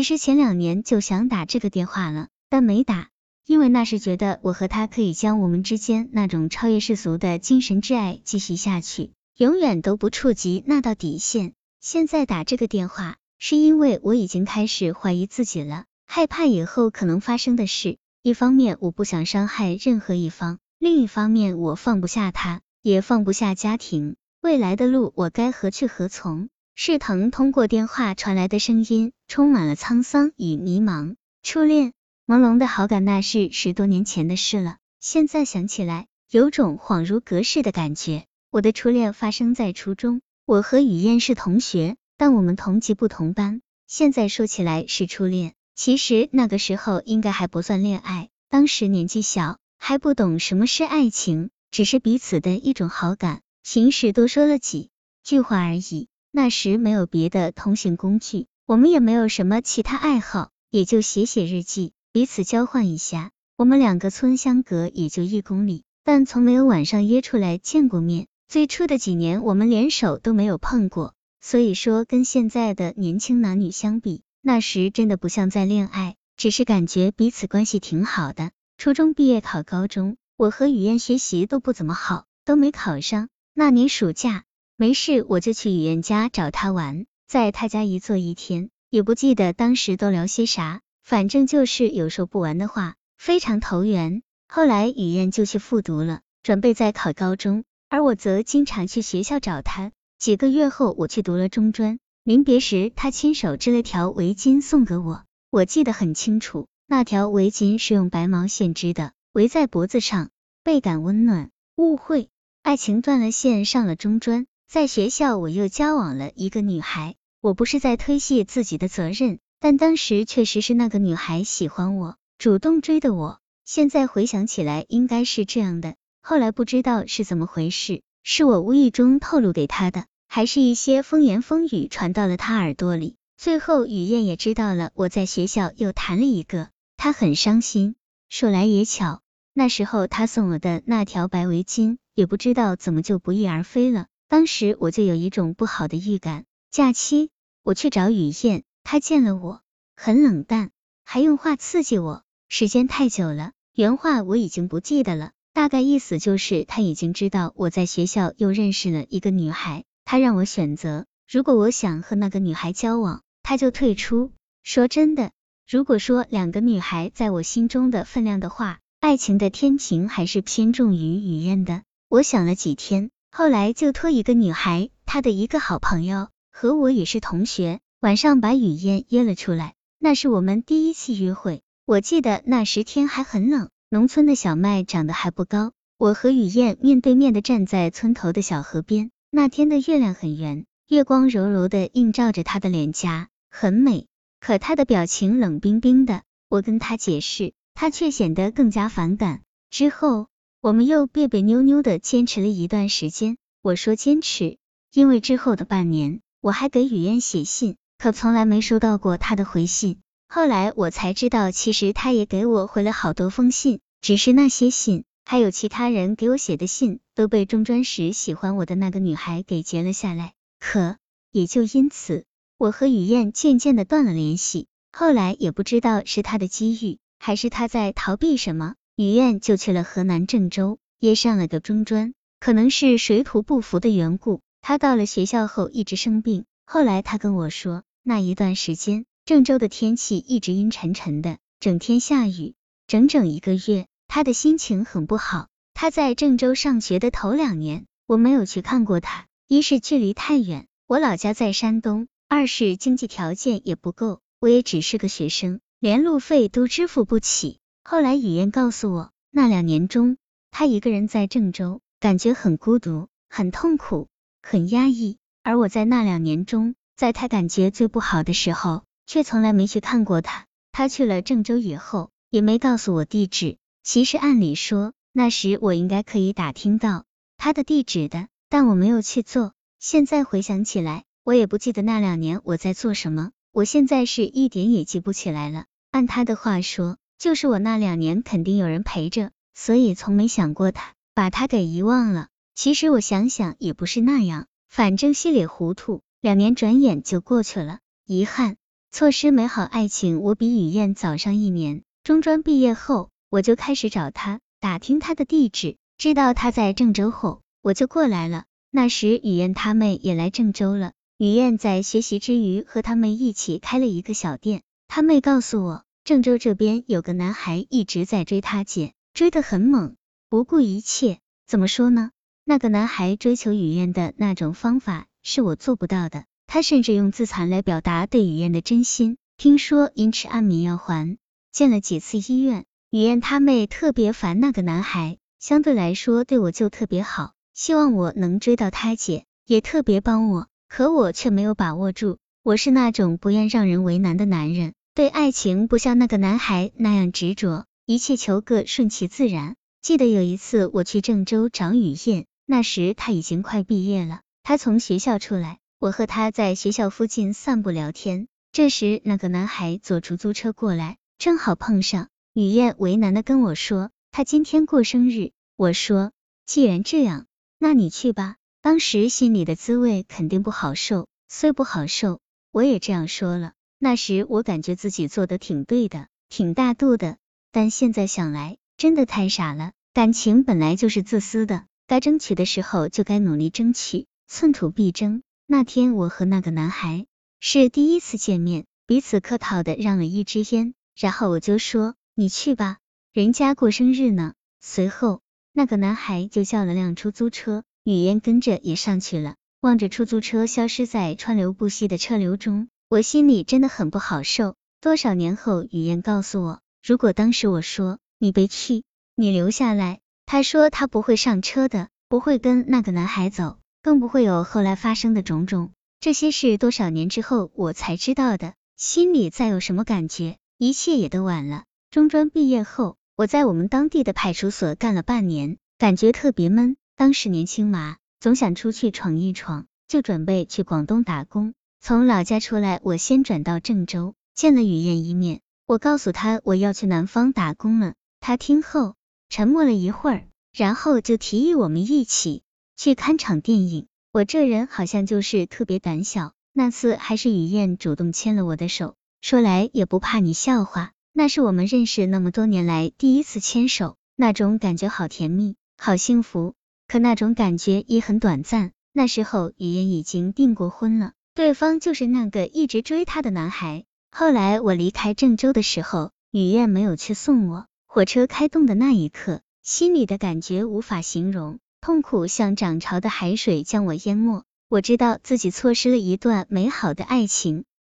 其实前两年就想打这个电话了，但没打，因为那时觉得我和他可以将我们之间那种超越世俗的精神挚爱继续下去，永远都不触及那道底线。现在打这个电话，是因为我已经开始怀疑自己了，害怕以后可能发生的事。一方面我不想伤害任何一方，另一方面我放不下他，也放不下家庭。未来的路我该何去何从？世腾通过电话传来的声音充满了沧桑与迷茫。初恋，朦胧的好感，那是十多年前的事了。现在想起来，有种恍如隔世的感觉。我的初恋发生在初中，我和雨燕是同学，但我们同级不同班。现在说起来是初恋，其实那个时候应该还不算恋爱。当时年纪小，还不懂什么是爱情，只是彼此的一种好感。平时多说了几句话而已。那时没有别的通信工具，我们也没有什么其他爱好，也就写写日记，彼此交换一下。我们两个村相隔也就一公里，但从没有晚上约出来见过面。最初的几年，我们连手都没有碰过。所以说，跟现在的年轻男女相比，那时真的不像在恋爱，只是感觉彼此关系挺好的。初中毕业考高中，我和雨燕学习都不怎么好，都没考上。那年暑假。没事，我就去雨燕家找他玩，在他家一坐一天，也不记得当时都聊些啥，反正就是有说不完的话，非常投缘。后来雨燕就去复读了，准备再考高中，而我则经常去学校找他。几个月后，我去读了中专，临别时，他亲手织了条围巾送给我，我记得很清楚，那条围巾是用白毛线织的，围在脖子上，倍感温暖。误会，爱情断了线，上了中专。在学校，我又交往了一个女孩。我不是在推卸自己的责任，但当时确实是那个女孩喜欢我，主动追的我。现在回想起来，应该是这样的。后来不知道是怎么回事，是我无意中透露给她的，还是一些风言风语传到了她耳朵里。最后雨燕也知道了我在学校又谈了一个，她很伤心。说来也巧，那时候她送我的那条白围巾，也不知道怎么就不翼而飞了。当时我就有一种不好的预感。假期我去找雨燕，她见了我很冷淡，还用话刺激我。时间太久了，原话我已经不记得了，大概意思就是他已经知道我在学校又认识了一个女孩，他让我选择，如果我想和那个女孩交往，他就退出。说真的，如果说两个女孩在我心中的分量的话，爱情的天平还是偏重于雨燕的。我想了几天。后来就托一个女孩，她的一个好朋友和我也是同学，晚上把雨燕约了出来。那是我们第一次约会。我记得那时天还很冷，农村的小麦长得还不高。我和雨燕面对面的站在村头的小河边。那天的月亮很圆，月光柔柔的映照着她的脸颊，很美。可她的表情冷冰冰的。我跟她解释，她却显得更加反感。之后。我们又别别扭扭的坚持了一段时间。我说坚持，因为之后的半年，我还给雨燕写信，可从来没收到过她的回信。后来我才知道，其实她也给我回了好多封信，只是那些信，还有其他人给我写的信，都被中专时喜欢我的那个女孩给截了下来。可也就因此，我和雨燕渐渐的断了联系。后来也不知道是她的机遇，还是她在逃避什么。雨燕就去了河南郑州，也上了个中专。可能是水土不服的缘故，他到了学校后一直生病。后来他跟我说，那一段时间郑州的天气一直阴沉沉的，整天下雨，整整一个月，他的心情很不好。他在郑州上学的头两年，我没有去看过他，一是距离太远，我老家在山东；二是经济条件也不够，我也只是个学生，连路费都支付不起。后来雨燕告诉我，那两年中，他一个人在郑州，感觉很孤独、很痛苦、很压抑。而我在那两年中，在他感觉最不好的时候，却从来没去看过他。他去了郑州以后，也没告诉我地址。其实按理说，那时我应该可以打听到他的地址的，但我没有去做。现在回想起来，我也不记得那两年我在做什么。我现在是一点也记不起来了。按他的话说。就是我那两年肯定有人陪着，所以从没想过他，把他给遗忘了。其实我想想也不是那样，反正稀里糊涂，两年转眼就过去了。遗憾，错失美好爱情，我比雨燕早上一年。中专毕业后，我就开始找他，打听他的地址，知道他在郑州后，我就过来了。那时雨燕他妹也来郑州了，雨燕在学习之余和他们一起开了一个小店。他妹告诉我，郑州这边有个男孩一直在追他姐，追得很猛，不顾一切。怎么说呢？那个男孩追求雨燕的那种方法是我做不到的。他甚至用自残来表达对雨燕的真心。听说因吃安眠药还进了几次医院。雨燕他妹特别烦那个男孩，相对来说对我就特别好，希望我能追到他姐，也特别帮我。可我却没有把握住。我是那种不愿让人为难的男人，对爱情不像那个男孩那样执着，一切求个顺其自然。记得有一次我去郑州找雨燕，那时他已经快毕业了，他从学校出来。我和他在学校附近散步聊天，这时那个男孩坐出租车过来，正好碰上。雨燕为难的跟我说，他今天过生日。我说，既然这样，那你去吧。当时心里的滋味肯定不好受，虽不好受，我也这样说了。那时我感觉自己做的挺对的，挺大度的，但现在想来，真的太傻了。感情本来就是自私的，该争取的时候就该努力争取，寸土必争。那天我和那个男孩是第一次见面，彼此客套的让了一支烟，然后我就说你去吧，人家过生日呢。随后那个男孩就叫了辆出租车，雨烟跟着也上去了。望着出租车消失在川流不息的车流中，我心里真的很不好受。多少年后，雨燕告诉我，如果当时我说你别去，你留下来，他说他不会上车的，不会跟那个男孩走。更不会有后来发生的种种，这些事多少年之后我才知道的，心里再有什么感觉，一切也都晚了。中专毕业后，我在我们当地的派出所干了半年，感觉特别闷。当时年轻嘛，总想出去闯一闯，就准备去广东打工。从老家出来，我先转到郑州，见了雨燕一面，我告诉她我要去南方打工了。她听后沉默了一会儿，然后就提议我们一起。去看场电影，我这人好像就是特别胆小。那次还是雨燕主动牵了我的手，说来也不怕你笑话，那是我们认识那么多年来第一次牵手，那种感觉好甜蜜，好幸福。可那种感觉也很短暂。那时候雨燕已经订过婚了，对方就是那个一直追她的男孩。后来我离开郑州的时候，雨燕没有去送我，火车开动的那一刻，心里的感觉无法形容。痛苦像涨潮的海水将我淹没，我知道自己错失了一段美好的爱情，